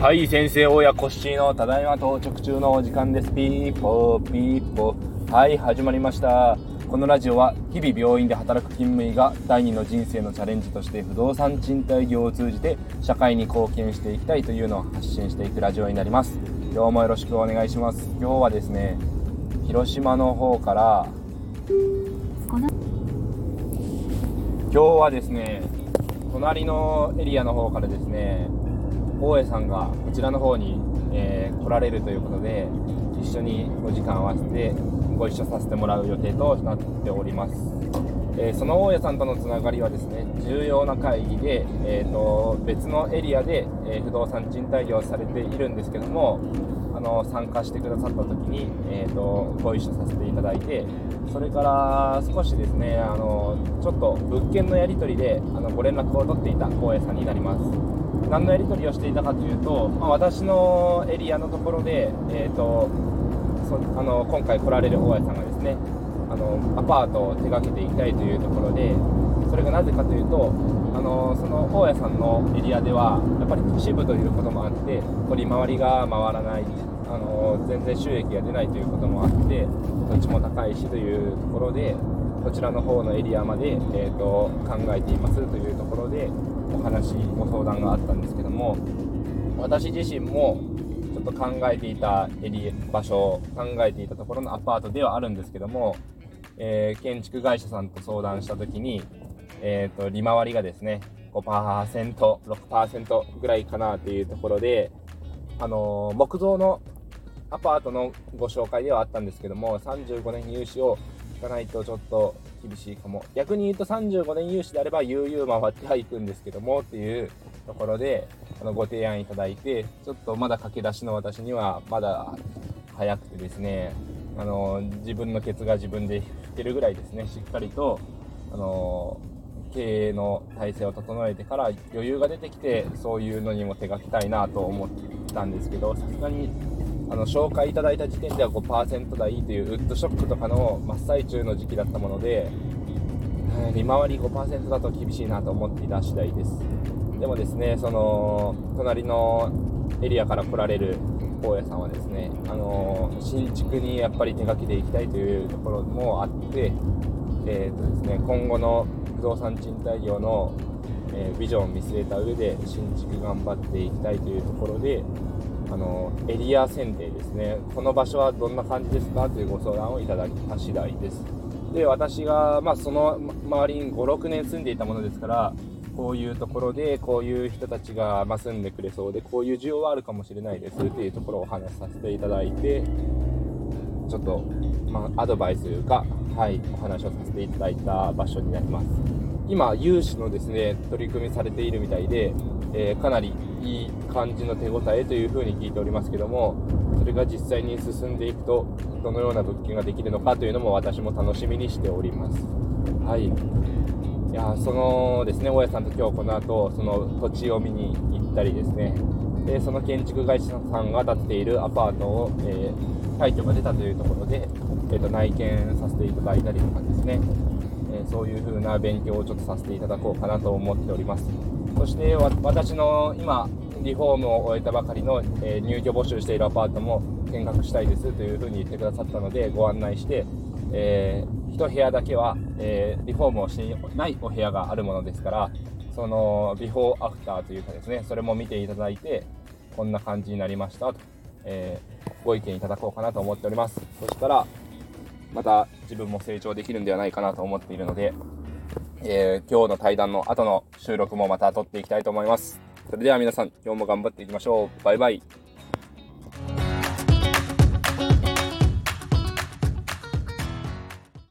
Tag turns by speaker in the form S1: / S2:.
S1: はい先生親コッシーのただいま当直中のお時間です。ピーポーピーポー。はい始まりました。このラジオは日々病院で働く勤務医が第二の人生のチャレンジとして不動産賃貸業を通じて社会に貢献していきたいというのを発信していくラジオになります。今日もよろしくお願いします。今日はですね広島の方から今日はですね隣のエリアの方からですね大江さんがこちらの方に、えー、来られるということで一緒にお時間を合わせてご一緒させてもらう予定となっております、えー、その大家さんとのつながりはですね重要な会議で、えーと、別のエリアで、えー、不動産賃貸業されているんですけどもあの参加してくださった時に、えーと、ご一緒させていただいてそれから少しですねあのちょっと物件のやり取りであのご連絡を取っていた大家さんになります。何のやり取りをしていたかというと、まあ、私のエリアのところで、えーと、そあの今回来られる大家さんがですねあのアパートを手掛けていきたいというところでそれがなぜかというとあのその大家さんのエリアではやっぱり都市部ということもあって取り回りが回らないあの全然収益が出ないということもあって土地も高いしというところでこちらの方のエリアまで、えーと考えていますというところでお話ご相談があったんですけども私自身もちょっと考えていたエリア場所考えていたところのアパートではあるんですけども、えー、建築会社さんと相談した時に、えーと、利回りがですね 5%6% ぐらいかなというところで、あのー、木造のアパートのご紹介ではあったんですけども35年融資を引かないとちょっと厳しいかも。逆に言うと35年融資であれば悠々回ってはいくんですけどもっていうところであのご提案いただいて、ちょっとまだ駆け出しの私にはまだ早くてですね、あの自分のケツが自分で拭けるぐらいですね、しっかりと、あの経営の体制を整えてから余裕が出てきて、そういうのにも手がけたいなと思ったんですけど、さすがにあの紹介いただいた時点では5%台というウッドショックとかの真っ最中の時期だったもので、利回り5%だと厳しいなと思っていた次第です。でもですねその隣のエリアから来られる大家さんはですねあの新築にやっぱり手がけていきたいというところもあって、えーとですね、今後の不動産賃貸業の、えー、ビジョンを見据えた上で新築頑張っていきたいというところであのエリア選定ですね。この場所はどんな感じですかというご相談をいただいた次第です。で私が、まあ、その周りに56年住んでいたものですからこういうところでこういう人たちが、住んでくれそうでこういう需要はあるかもしれないですっていうところをお話しさせていただいてちょっと、まあ、アドバイスというか、はい、お話をさせていただいた場所になります。今融資のですね取り組みされているみたいでえー、かなりいい感じの手応えというふうに聞いておりますけどもそれが実際に進んでいくとどのような物件ができるのかというのも私も楽しみにしております。はい。いやそのですね大家さんと今日この後その土地を見に行ったりですね。でその建築会社さんが建てているアパートを、えー、退去が出たというところで、えーと、内見させていただいたりとかですね、えー、そういう風な勉強をちょっとさせていただこうかなと思っております。そして私の今リフォームを終えたばかりの、え入居募集しているアパートも見学したいですというふうに言ってくださったのでご案内して、えー、1部屋だけは、えー、リフォームをしていないお部屋があるものですからそのビフォーアフターというかですねそれも見ていただいてこんな感じになりましたと、えー、ご意見いただこうかなと思っておりますそしたらまた自分も成長できるんではないかなと思っているのでえー、今日の対談の後の収録もまた撮っていきたいと思います。それでは皆さん、今日も頑張っていきましょう。バイバイ。